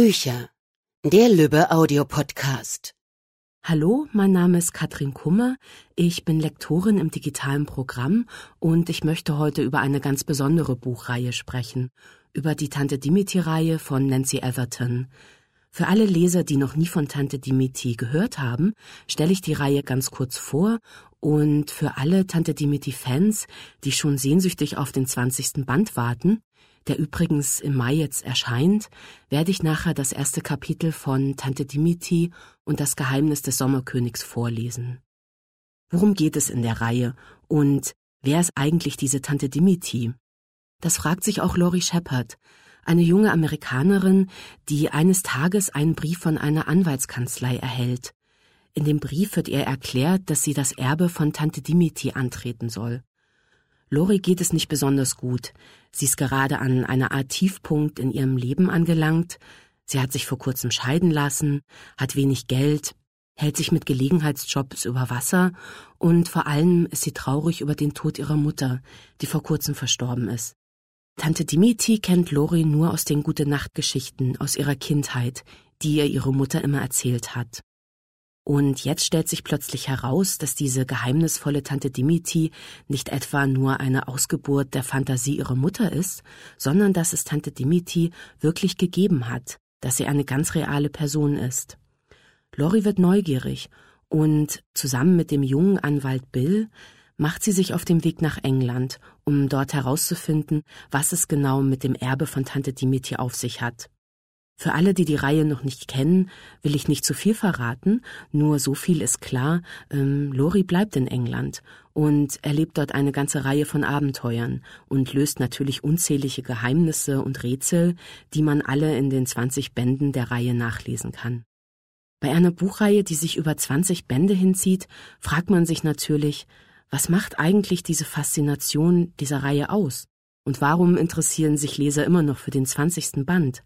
Bücher. Der Lübbe Audiopodcast. Hallo, mein Name ist Katrin Kummer. Ich bin Lektorin im digitalen Programm und ich möchte heute über eine ganz besondere Buchreihe sprechen. Über die Tante Dimitri-Reihe von Nancy Everton. Für alle Leser, die noch nie von Tante Dimitri gehört haben, stelle ich die Reihe ganz kurz vor und für alle Tante Dimitri-Fans, die schon sehnsüchtig auf den 20. Band warten, der übrigens im Mai jetzt erscheint, werde ich nachher das erste Kapitel von Tante Dimiti und das Geheimnis des Sommerkönigs vorlesen. Worum geht es in der Reihe und wer ist eigentlich diese Tante Dimiti? Das fragt sich auch Lori Shepard, eine junge Amerikanerin, die eines Tages einen Brief von einer Anwaltskanzlei erhält. In dem Brief wird ihr erklärt, dass sie das Erbe von Tante Dimiti antreten soll. Lori geht es nicht besonders gut. Sie ist gerade an einer Art Tiefpunkt in ihrem Leben angelangt. Sie hat sich vor kurzem scheiden lassen, hat wenig Geld, hält sich mit Gelegenheitsjobs über Wasser und vor allem ist sie traurig über den Tod ihrer Mutter, die vor kurzem verstorben ist. Tante Dimiti kennt Lori nur aus den Gute-Nacht-Geschichten aus ihrer Kindheit, die ihr ihre Mutter immer erzählt hat. Und jetzt stellt sich plötzlich heraus, dass diese geheimnisvolle Tante Dimiti nicht etwa nur eine Ausgeburt der Fantasie ihrer Mutter ist, sondern dass es Tante Dimiti wirklich gegeben hat, dass sie eine ganz reale Person ist. Lori wird neugierig und zusammen mit dem jungen Anwalt Bill macht sie sich auf den Weg nach England, um dort herauszufinden, was es genau mit dem Erbe von Tante Dimiti auf sich hat. Für alle, die die Reihe noch nicht kennen, will ich nicht zu viel verraten, nur so viel ist klar, ähm, Lori bleibt in England und erlebt dort eine ganze Reihe von Abenteuern und löst natürlich unzählige Geheimnisse und Rätsel, die man alle in den 20 Bänden der Reihe nachlesen kann. Bei einer Buchreihe, die sich über 20 Bände hinzieht, fragt man sich natürlich, was macht eigentlich diese Faszination dieser Reihe aus? Und warum interessieren sich Leser immer noch für den 20. Band?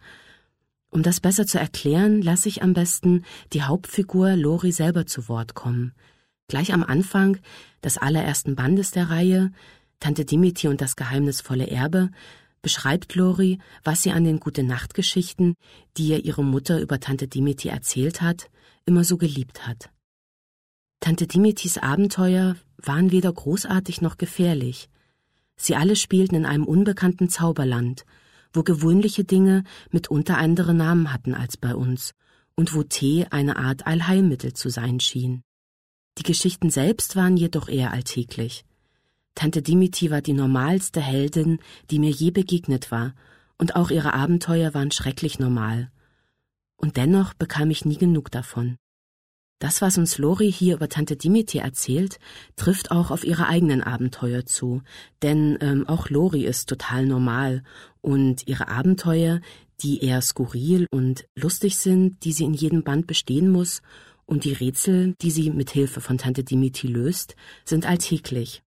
Um das besser zu erklären, lasse ich am besten die Hauptfigur Lori selber zu Wort kommen. Gleich am Anfang des allerersten Bandes der Reihe, Tante Dimitri und das geheimnisvolle Erbe, beschreibt Lori, was sie an den Gute-Nacht-Geschichten, die ihr ihre Mutter über Tante Dimitri erzählt hat, immer so geliebt hat. Tante Dimitris Abenteuer waren weder großartig noch gefährlich. Sie alle spielten in einem unbekannten Zauberland – wo gewöhnliche Dinge mitunter andere Namen hatten als bei uns und wo Tee eine Art Allheilmittel zu sein schien. Die Geschichten selbst waren jedoch eher alltäglich. Tante Dimiti war die normalste Heldin, die mir je begegnet war, und auch ihre Abenteuer waren schrecklich normal. Und dennoch bekam ich nie genug davon. Das, was uns Lori hier über Tante Dimitri erzählt, trifft auch auf ihre eigenen Abenteuer zu, denn ähm, auch Lori ist total normal und ihre Abenteuer, die eher skurril und lustig sind, die sie in jedem Band bestehen muss, und die Rätsel, die sie mit Hilfe von Tante Dimitri löst, sind alltäglich.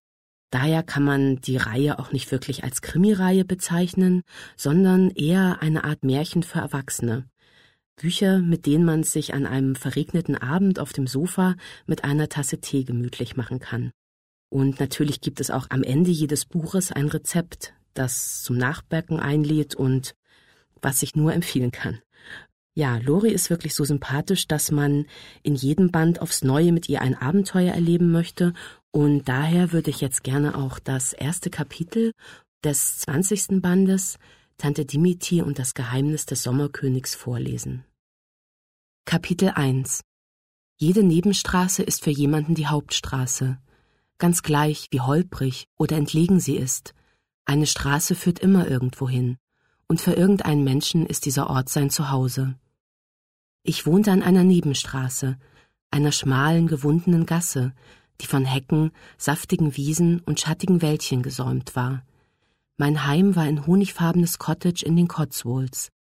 Daher kann man die Reihe auch nicht wirklich als Krimireihe bezeichnen, sondern eher eine Art Märchen für Erwachsene. Bücher, mit denen man sich an einem verregneten Abend auf dem Sofa mit einer Tasse Tee gemütlich machen kann. Und natürlich gibt es auch am Ende jedes Buches ein Rezept, das zum Nachbacken einlädt und was ich nur empfehlen kann. Ja, Lori ist wirklich so sympathisch, dass man in jedem Band aufs Neue mit ihr ein Abenteuer erleben möchte und daher würde ich jetzt gerne auch das erste Kapitel des 20. Bandes Tante Dimitri und das Geheimnis des Sommerkönigs vorlesen. Kapitel 1 Jede Nebenstraße ist für jemanden die Hauptstraße. Ganz gleich, wie holprig oder entlegen sie ist. Eine Straße führt immer irgendwo hin. Und für irgendeinen Menschen ist dieser Ort sein Zuhause. Ich wohnte an einer Nebenstraße, einer schmalen, gewundenen Gasse, die von Hecken, saftigen Wiesen und schattigen Wäldchen gesäumt war. Mein Heim war ein honigfarbenes Cottage in den Cotswolds,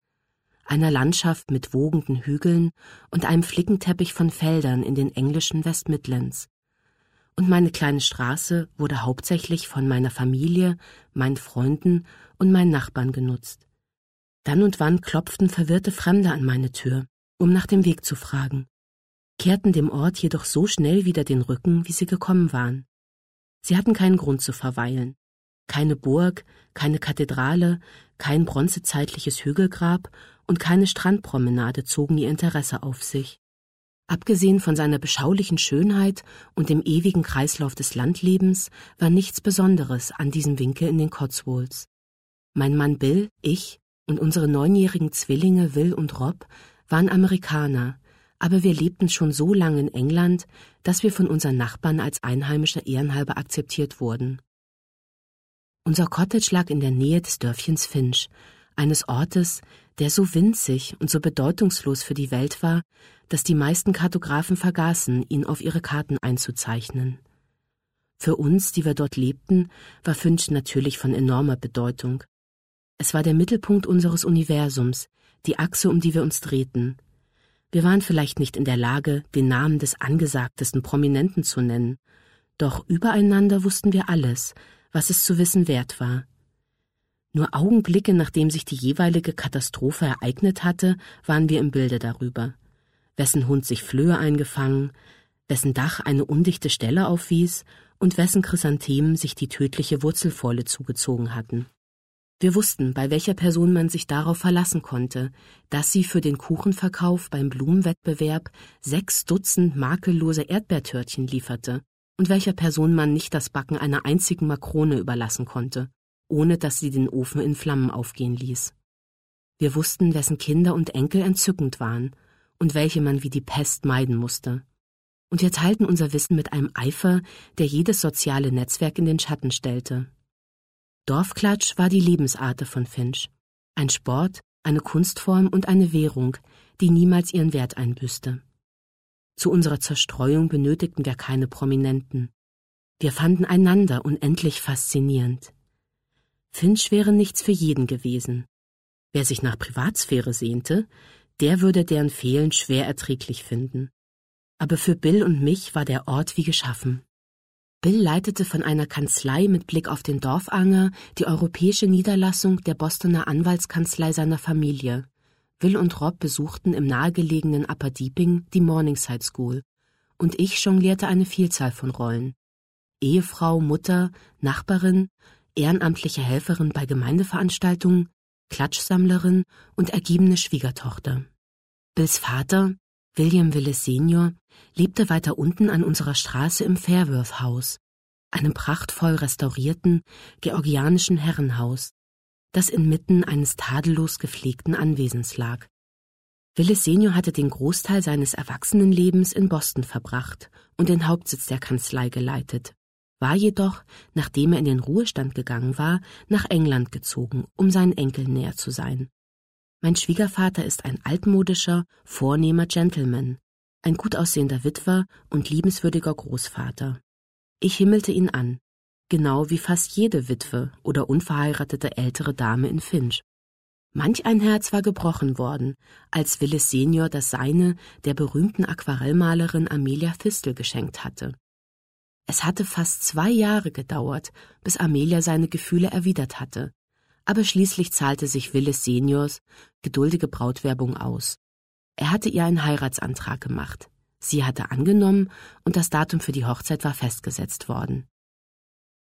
einer Landschaft mit wogenden Hügeln und einem Flickenteppich von Feldern in den englischen West Midlands. Und meine kleine Straße wurde hauptsächlich von meiner Familie, meinen Freunden und meinen Nachbarn genutzt. Dann und wann klopften verwirrte Fremde an meine Tür, um nach dem Weg zu fragen, kehrten dem Ort jedoch so schnell wieder den Rücken, wie sie gekommen waren. Sie hatten keinen Grund zu verweilen. Keine Burg, keine Kathedrale, kein bronzezeitliches Hügelgrab und keine Strandpromenade zogen ihr Interesse auf sich. Abgesehen von seiner beschaulichen Schönheit und dem ewigen Kreislauf des Landlebens war nichts Besonderes an diesem Winkel in den Cotswolds. Mein Mann Bill, ich und unsere neunjährigen Zwillinge Will und Rob waren Amerikaner, aber wir lebten schon so lange in England, dass wir von unseren Nachbarn als Einheimische ehrenhalber akzeptiert wurden. Unser Cottage lag in der Nähe des Dörfchens Finch, eines Ortes, der so winzig und so bedeutungslos für die Welt war, dass die meisten Kartografen vergaßen, ihn auf ihre Karten einzuzeichnen. Für uns, die wir dort lebten, war Finch natürlich von enormer Bedeutung. Es war der Mittelpunkt unseres Universums, die Achse, um die wir uns drehten. Wir waren vielleicht nicht in der Lage, den Namen des angesagtesten Prominenten zu nennen, doch übereinander wussten wir alles, was es zu wissen wert war. Nur Augenblicke, nachdem sich die jeweilige Katastrophe ereignet hatte, waren wir im Bilde darüber. Wessen Hund sich Flöhe eingefangen, wessen Dach eine undichte Stelle aufwies und wessen Chrysanthemen sich die tödliche Wurzelfäule zugezogen hatten. Wir wussten, bei welcher Person man sich darauf verlassen konnte, dass sie für den Kuchenverkauf beim Blumenwettbewerb sechs Dutzend makellose Erdbeertörtchen lieferte und welcher Person man nicht das Backen einer einzigen Makrone überlassen konnte ohne dass sie den Ofen in Flammen aufgehen ließ. Wir wussten, wessen Kinder und Enkel entzückend waren und welche man wie die Pest meiden musste. Und wir teilten unser Wissen mit einem Eifer, der jedes soziale Netzwerk in den Schatten stellte. Dorfklatsch war die Lebensarte von Finch. Ein Sport, eine Kunstform und eine Währung, die niemals ihren Wert einbüßte. Zu unserer Zerstreuung benötigten wir keine Prominenten. Wir fanden einander unendlich faszinierend. Finch wäre nichts für jeden gewesen. Wer sich nach Privatsphäre sehnte, der würde deren Fehlen schwer erträglich finden. Aber für Bill und mich war der Ort wie geschaffen. Bill leitete von einer Kanzlei mit Blick auf den Dorfanger die europäische Niederlassung der Bostoner Anwaltskanzlei seiner Familie. Will und Rob besuchten im nahegelegenen Upper Deeping die Morningside School, und ich jonglierte eine Vielzahl von Rollen. Ehefrau, Mutter, Nachbarin, ehrenamtliche Helferin bei Gemeindeveranstaltungen, Klatschsammlerin und ergebene Schwiegertochter. Bills Vater, William Willis Senior, lebte weiter unten an unserer Straße im Fairworth House, einem prachtvoll restaurierten georgianischen Herrenhaus, das inmitten eines tadellos gepflegten Anwesens lag. Willis Senior hatte den Großteil seines Erwachsenenlebens in Boston verbracht und den Hauptsitz der Kanzlei geleitet war jedoch, nachdem er in den Ruhestand gegangen war, nach England gezogen, um seinen Enkeln näher zu sein. Mein Schwiegervater ist ein altmodischer, vornehmer Gentleman, ein gut aussehender Witwer und liebenswürdiger Großvater. Ich himmelte ihn an, genau wie fast jede Witwe oder unverheiratete ältere Dame in Finch. Manch ein Herz war gebrochen worden, als Willis Senior das seine der berühmten Aquarellmalerin Amelia Thistle geschenkt hatte. Es hatte fast zwei Jahre gedauert, bis Amelia seine Gefühle erwidert hatte, aber schließlich zahlte sich Willis Seniors geduldige Brautwerbung aus. Er hatte ihr einen Heiratsantrag gemacht. Sie hatte angenommen und das Datum für die Hochzeit war festgesetzt worden.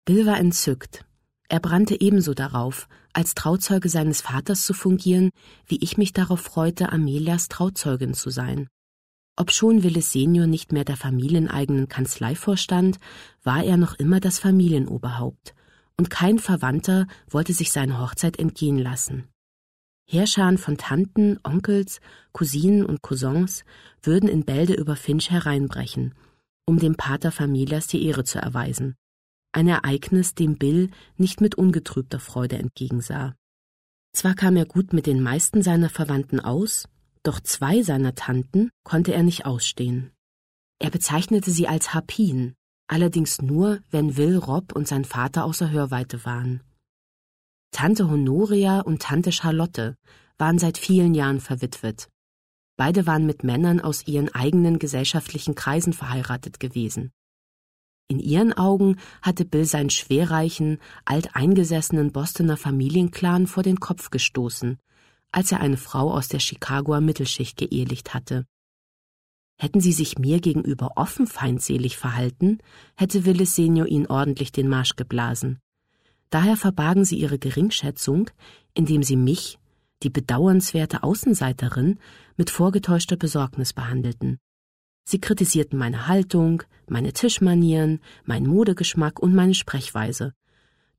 Bill war entzückt. Er brannte ebenso darauf, als Trauzeuge seines Vaters zu fungieren, wie ich mich darauf freute, Amelias Trauzeugin zu sein. Obschon Willis Senior nicht mehr der familieneigenen Kanzlei vorstand, war er noch immer das Familienoberhaupt, und kein Verwandter wollte sich seine Hochzeit entgehen lassen. Heerscharen von Tanten, Onkels, Cousinen und Cousins würden in Bälde über Finch hereinbrechen, um dem Pater Familias die Ehre zu erweisen. Ein Ereignis, dem Bill nicht mit ungetrübter Freude entgegensah. Zwar kam er gut mit den meisten seiner Verwandten aus, doch zwei seiner Tanten konnte er nicht ausstehen. Er bezeichnete sie als Harpien, allerdings nur, wenn Will Rob und sein Vater außer Hörweite waren. Tante Honoria und Tante Charlotte waren seit vielen Jahren verwitwet. Beide waren mit Männern aus ihren eigenen gesellschaftlichen Kreisen verheiratet gewesen. In ihren Augen hatte Bill seinen schwerreichen, alteingesessenen Bostoner Familienclan vor den Kopf gestoßen als er eine Frau aus der Chicagoer Mittelschicht geehelicht hatte. Hätten sie sich mir gegenüber offen feindselig verhalten, hätte Willis Senior ihn ordentlich den Marsch geblasen. Daher verbargen sie ihre Geringschätzung, indem sie mich, die bedauernswerte Außenseiterin mit vorgetäuschter Besorgnis behandelten. Sie kritisierten meine Haltung, meine Tischmanieren, meinen Modegeschmack und meine Sprechweise.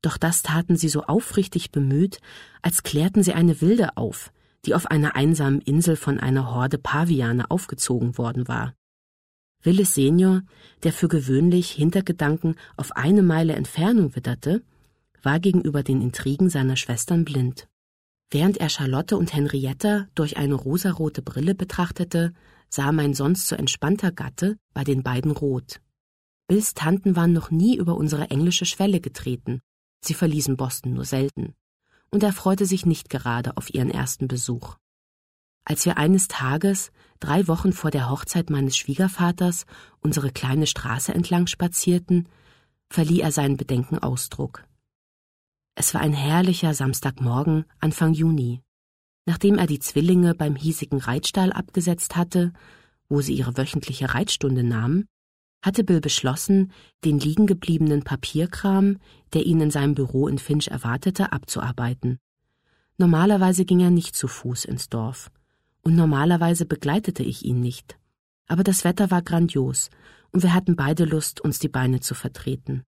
Doch das taten sie so aufrichtig bemüht, als klärten sie eine Wilde auf, die auf einer einsamen Insel von einer Horde Paviane aufgezogen worden war. Willis Senior, der für gewöhnlich Hintergedanken auf eine Meile Entfernung witterte, war gegenüber den Intrigen seiner Schwestern blind. Während er Charlotte und Henrietta durch eine rosarote Brille betrachtete, sah mein sonst so entspannter Gatte bei den beiden rot. Bills Tanten waren noch nie über unsere englische Schwelle getreten, sie verließen Boston nur selten, und er freute sich nicht gerade auf ihren ersten Besuch. Als wir eines Tages, drei Wochen vor der Hochzeit meines Schwiegervaters, unsere kleine Straße entlang spazierten, verlieh er seinen Bedenken Ausdruck. Es war ein herrlicher Samstagmorgen Anfang Juni. Nachdem er die Zwillinge beim hiesigen Reitstall abgesetzt hatte, wo sie ihre wöchentliche Reitstunde nahmen, hatte Bill beschlossen, den liegengebliebenen Papierkram, der ihn in seinem Büro in Finch erwartete, abzuarbeiten. Normalerweise ging er nicht zu Fuß ins Dorf, und normalerweise begleitete ich ihn nicht. Aber das Wetter war grandios, und wir hatten beide Lust, uns die Beine zu vertreten.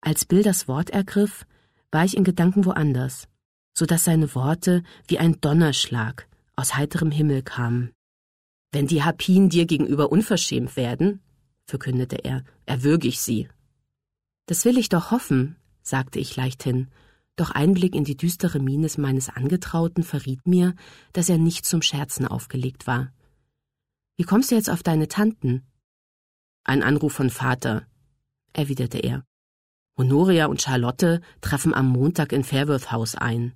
Als Bill das Wort ergriff, war ich in Gedanken woanders, so dass seine Worte wie ein Donnerschlag aus heiterem Himmel kamen. Wenn die Harpien dir gegenüber unverschämt werden, verkündete er, erwürge ich sie. Das will ich doch hoffen, sagte ich leichthin, doch ein Blick in die düstere Miene meines Angetrauten verriet mir, dass er nicht zum Scherzen aufgelegt war. Wie kommst du jetzt auf deine Tanten? Ein Anruf von Vater, erwiderte er. Honoria und Charlotte treffen am Montag in Fairworth House ein.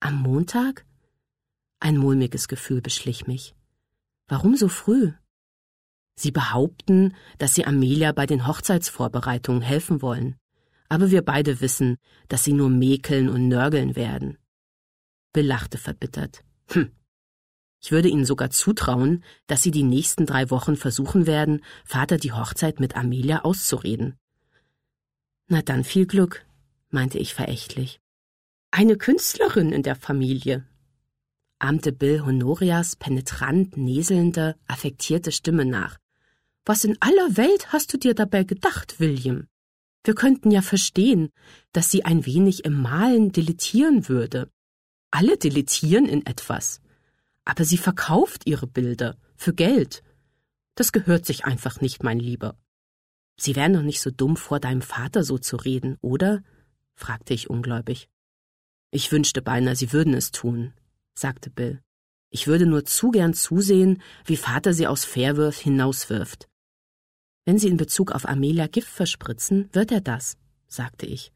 Am Montag? Ein mulmiges Gefühl beschlich mich. Warum so früh? Sie behaupten, dass sie Amelia bei den Hochzeitsvorbereitungen helfen wollen. Aber wir beide wissen, dass sie nur mäkeln und nörgeln werden. Bill lachte verbittert. Hm. Ich würde ihnen sogar zutrauen, dass sie die nächsten drei Wochen versuchen werden, Vater die Hochzeit mit Amelia auszureden. Na dann viel Glück, meinte ich verächtlich. Eine Künstlerin in der Familie, ahmte Bill Honorias penetrant näselnde, affektierte Stimme nach. Was in aller Welt hast du dir dabei gedacht, William? Wir könnten ja verstehen, dass sie ein wenig im Malen deletieren würde. Alle deletieren in etwas. Aber sie verkauft ihre Bilder für Geld. Das gehört sich einfach nicht, mein Lieber. Sie wären doch nicht so dumm, vor deinem Vater so zu reden, oder? fragte ich ungläubig. Ich wünschte beinahe, Sie würden es tun, sagte Bill. Ich würde nur zu gern zusehen, wie Vater sie aus Fairworth hinauswirft. Wenn Sie in Bezug auf Amelia Gift verspritzen, wird er das, sagte ich.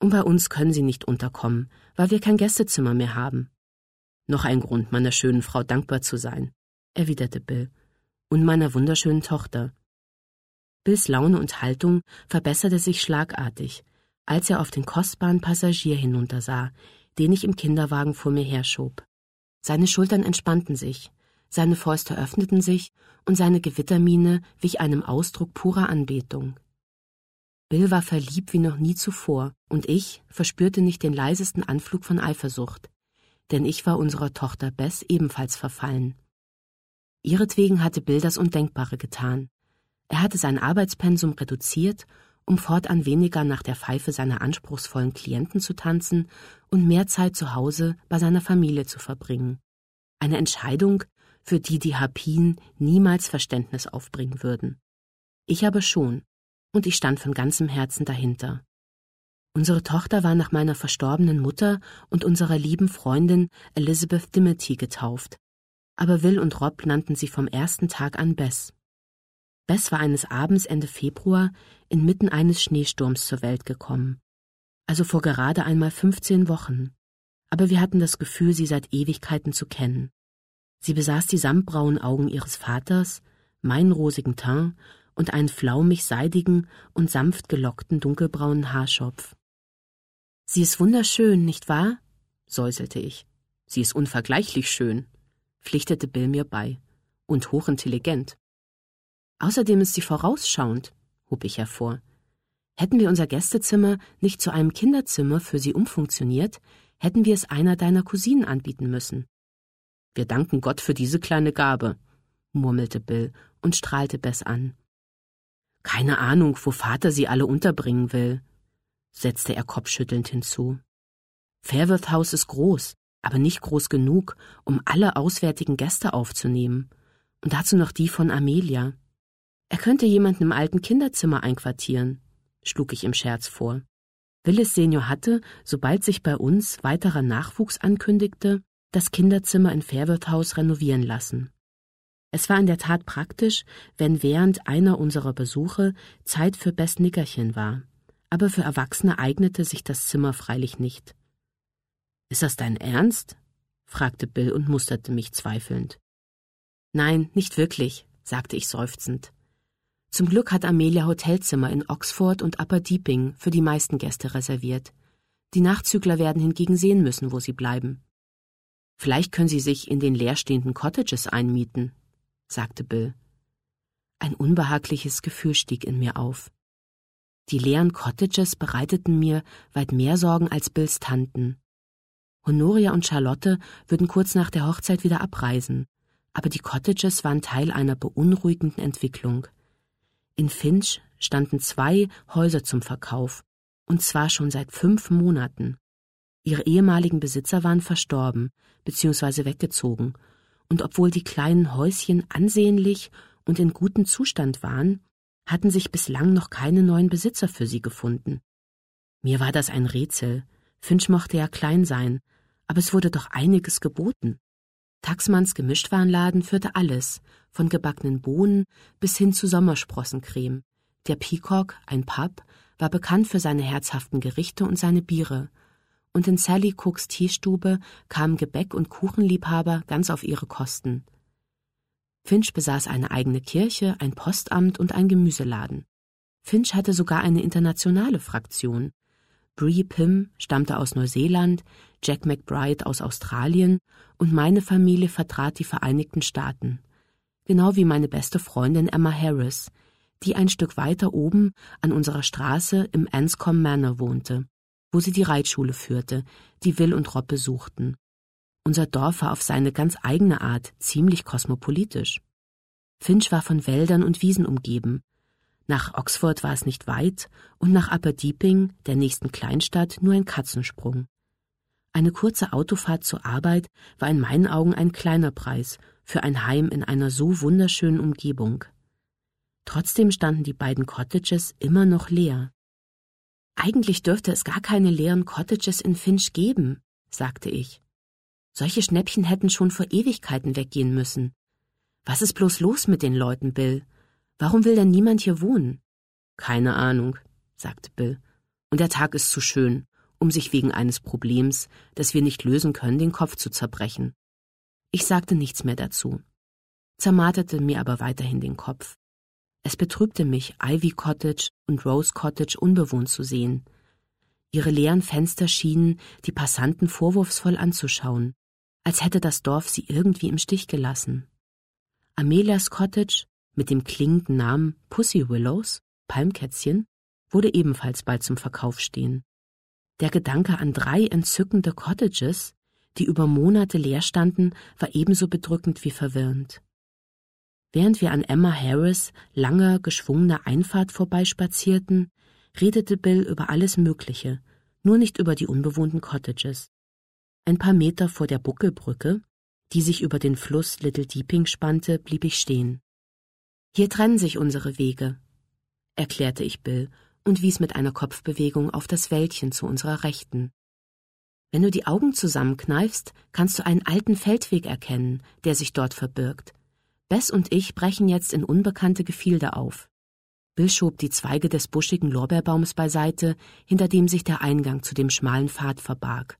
Und bei uns können Sie nicht unterkommen, weil wir kein Gästezimmer mehr haben. Noch ein Grund, meiner schönen Frau dankbar zu sein, erwiderte Bill. Und meiner wunderschönen Tochter, Bills Laune und Haltung verbesserte sich schlagartig, als er auf den kostbaren Passagier hinuntersah, den ich im Kinderwagen vor mir herschob. Seine Schultern entspannten sich, seine Fäuste öffneten sich und seine Gewittermiene wich einem Ausdruck purer Anbetung. Bill war verliebt wie noch nie zuvor, und ich verspürte nicht den leisesten Anflug von Eifersucht, denn ich war unserer Tochter Bess ebenfalls verfallen. Ihretwegen hatte Bill das Undenkbare getan. Er hatte sein Arbeitspensum reduziert, um fortan weniger nach der Pfeife seiner anspruchsvollen Klienten zu tanzen und mehr Zeit zu Hause bei seiner Familie zu verbringen. Eine Entscheidung, für die die Harpien niemals Verständnis aufbringen würden. Ich aber schon, und ich stand von ganzem Herzen dahinter. Unsere Tochter war nach meiner verstorbenen Mutter und unserer lieben Freundin Elizabeth Dimity getauft, aber Will und Rob nannten sie vom ersten Tag an Bess. Bess war eines Abends Ende Februar inmitten eines Schneesturms zur Welt gekommen. Also vor gerade einmal 15 Wochen. Aber wir hatten das Gefühl, sie seit Ewigkeiten zu kennen. Sie besaß die samtbraunen Augen ihres Vaters, meinen rosigen Teint und einen flaumig seidigen und sanft gelockten dunkelbraunen Haarschopf. Sie ist wunderschön, nicht wahr? säuselte ich. Sie ist unvergleichlich schön, pflichtete Bill mir bei. Und hochintelligent. Außerdem ist sie vorausschauend, hob ich hervor. Hätten wir unser Gästezimmer nicht zu einem Kinderzimmer für sie umfunktioniert, hätten wir es einer deiner Cousinen anbieten müssen. Wir danken Gott für diese kleine Gabe, murmelte Bill und strahlte Bess an. Keine Ahnung, wo Vater sie alle unterbringen will, setzte er kopfschüttelnd hinzu. Fairworth House ist groß, aber nicht groß genug, um alle auswärtigen Gäste aufzunehmen. Und dazu noch die von Amelia. Er könnte jemanden im alten Kinderzimmer einquartieren, schlug ich im Scherz vor. Willis Senior hatte, sobald sich bei uns weiterer Nachwuchs ankündigte, das Kinderzimmer in Fairworth House renovieren lassen. Es war in der Tat praktisch, wenn während einer unserer Besuche Zeit für Best Nickerchen war. Aber für Erwachsene eignete sich das Zimmer freilich nicht. Ist das dein Ernst? fragte Bill und musterte mich zweifelnd. Nein, nicht wirklich, sagte ich seufzend. Zum Glück hat Amelia Hotelzimmer in Oxford und Upper Deeping für die meisten Gäste reserviert. Die Nachzügler werden hingegen sehen müssen, wo sie bleiben. Vielleicht können sie sich in den leerstehenden Cottages einmieten, sagte Bill. Ein unbehagliches Gefühl stieg in mir auf. Die leeren Cottages bereiteten mir weit mehr Sorgen als Bills Tanten. Honoria und Charlotte würden kurz nach der Hochzeit wieder abreisen, aber die Cottages waren Teil einer beunruhigenden Entwicklung. In Finch standen zwei Häuser zum Verkauf, und zwar schon seit fünf Monaten. Ihre ehemaligen Besitzer waren verstorben bzw. weggezogen, und obwohl die kleinen Häuschen ansehnlich und in gutem Zustand waren, hatten sich bislang noch keine neuen Besitzer für sie gefunden. Mir war das ein Rätsel. Finch mochte ja klein sein, aber es wurde doch einiges geboten. Taxmanns Gemischtwarenladen führte alles, von gebackenen Bohnen bis hin zu Sommersprossencreme. Der Peacock, ein Pub, war bekannt für seine herzhaften Gerichte und seine Biere. Und in Sally Cooks Teestube kamen Gebäck- und Kuchenliebhaber ganz auf ihre Kosten. Finch besaß eine eigene Kirche, ein Postamt und ein Gemüseladen. Finch hatte sogar eine internationale Fraktion. Brie Pym stammte aus Neuseeland, Jack McBride aus Australien und meine Familie vertrat die Vereinigten Staaten. Genau wie meine beste Freundin Emma Harris, die ein Stück weiter oben an unserer Straße im Anscombe Manor wohnte, wo sie die Reitschule führte, die Will und Rob besuchten. Unser Dorf war auf seine ganz eigene Art ziemlich kosmopolitisch. Finch war von Wäldern und Wiesen umgeben, nach Oxford war es nicht weit und nach Upper Deeping, der nächsten Kleinstadt, nur ein Katzensprung. Eine kurze Autofahrt zur Arbeit war in meinen Augen ein kleiner Preis für ein Heim in einer so wunderschönen Umgebung. Trotzdem standen die beiden Cottages immer noch leer. Eigentlich dürfte es gar keine leeren Cottages in Finch geben, sagte ich. Solche Schnäppchen hätten schon vor Ewigkeiten weggehen müssen. Was ist bloß los mit den Leuten, Bill? Warum will denn niemand hier wohnen? Keine Ahnung, sagte Bill. Und der Tag ist zu schön, um sich wegen eines Problems, das wir nicht lösen können, den Kopf zu zerbrechen. Ich sagte nichts mehr dazu, zermarterte mir aber weiterhin den Kopf. Es betrübte mich, Ivy Cottage und Rose Cottage unbewohnt zu sehen. Ihre leeren Fenster schienen die Passanten vorwurfsvoll anzuschauen, als hätte das Dorf sie irgendwie im Stich gelassen. Amelias Cottage mit dem klingenden Namen Pussy Willows, Palmkätzchen, wurde ebenfalls bald zum Verkauf stehen. Der Gedanke an drei entzückende Cottages, die über Monate leer standen, war ebenso bedrückend wie verwirrend. Während wir an Emma Harris langer, geschwungener Einfahrt vorbeispazierten, redete Bill über alles Mögliche, nur nicht über die unbewohnten Cottages. Ein paar Meter vor der Buckelbrücke, die sich über den Fluss Little Deeping spannte, blieb ich stehen. Hier trennen sich unsere Wege, erklärte ich Bill und wies mit einer Kopfbewegung auf das Wäldchen zu unserer Rechten. Wenn du die Augen zusammenkneifst, kannst du einen alten Feldweg erkennen, der sich dort verbirgt. Bess und ich brechen jetzt in unbekannte Gefilde auf. Bill schob die Zweige des buschigen Lorbeerbaums beiseite, hinter dem sich der Eingang zu dem schmalen Pfad verbarg.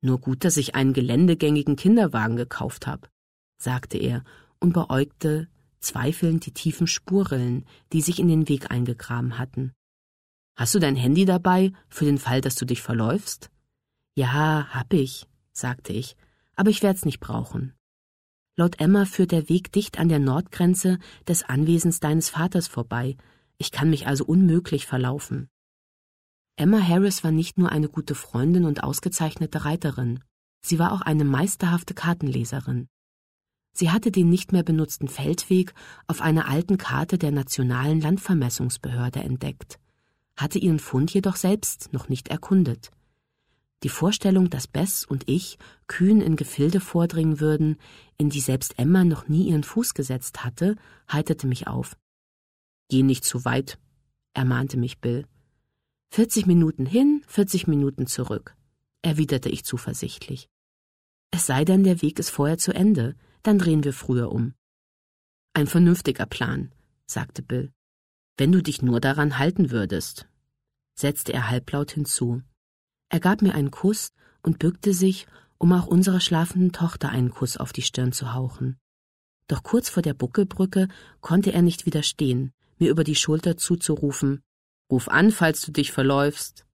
Nur gut, dass ich einen geländegängigen Kinderwagen gekauft habe, sagte er und beäugte zweifelnd die tiefen Spurrillen, die sich in den Weg eingegraben hatten. Hast du dein Handy dabei, für den Fall, dass du dich verläufst? Ja, hab ich, sagte ich, aber ich werd's nicht brauchen. Laut Emma führt der Weg dicht an der Nordgrenze des Anwesens deines Vaters vorbei. Ich kann mich also unmöglich verlaufen. Emma Harris war nicht nur eine gute Freundin und ausgezeichnete Reiterin, sie war auch eine meisterhafte Kartenleserin. Sie hatte den nicht mehr benutzten Feldweg auf einer alten Karte der Nationalen Landvermessungsbehörde entdeckt, hatte ihren Fund jedoch selbst noch nicht erkundet. Die Vorstellung, dass Bess und ich kühn in Gefilde vordringen würden, in die selbst Emma noch nie ihren Fuß gesetzt hatte, heiterte mich auf. Geh nicht zu weit, ermahnte mich Bill. 40 Minuten hin, 40 Minuten zurück, erwiderte ich zuversichtlich. Es sei denn, der Weg ist vorher zu Ende, dann drehen wir früher um. Ein vernünftiger Plan, sagte Bill. Wenn du dich nur daran halten würdest, setzte er halblaut hinzu. Er gab mir einen Kuss und bückte sich, um auch unserer schlafenden Tochter einen Kuss auf die Stirn zu hauchen. Doch kurz vor der Buckelbrücke konnte er nicht widerstehen, mir über die Schulter zuzurufen Ruf an, falls du dich verläufst.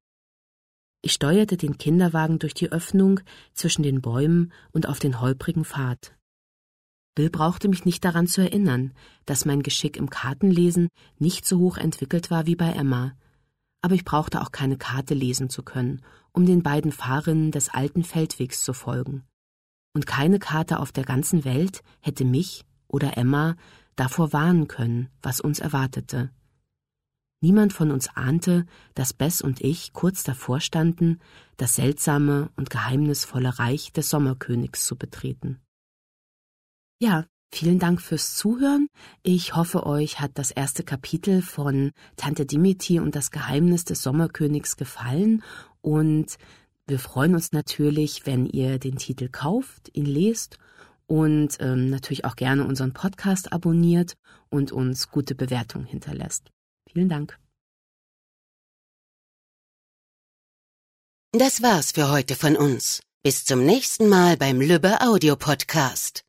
Ich steuerte den Kinderwagen durch die Öffnung zwischen den Bäumen und auf den holprigen Pfad. Bill brauchte mich nicht daran zu erinnern, dass mein Geschick im Kartenlesen nicht so hoch entwickelt war wie bei Emma, aber ich brauchte auch keine Karte lesen zu können, um den beiden Fahrerinnen des alten Feldwegs zu folgen. Und keine Karte auf der ganzen Welt hätte mich oder Emma davor warnen können, was uns erwartete. Niemand von uns ahnte, dass Bess und ich kurz davor standen, das seltsame und geheimnisvolle Reich des Sommerkönigs zu betreten. Ja, vielen Dank fürs Zuhören. Ich hoffe, euch hat das erste Kapitel von Tante Dimiti und das Geheimnis des Sommerkönigs gefallen und wir freuen uns natürlich, wenn ihr den Titel kauft, ihn lest und ähm, natürlich auch gerne unseren Podcast abonniert und uns gute Bewertungen hinterlässt. Vielen Dank. Das war's für heute von uns. Bis zum nächsten Mal beim Lübbe Audio Podcast.